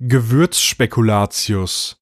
Gewürzspekulatius.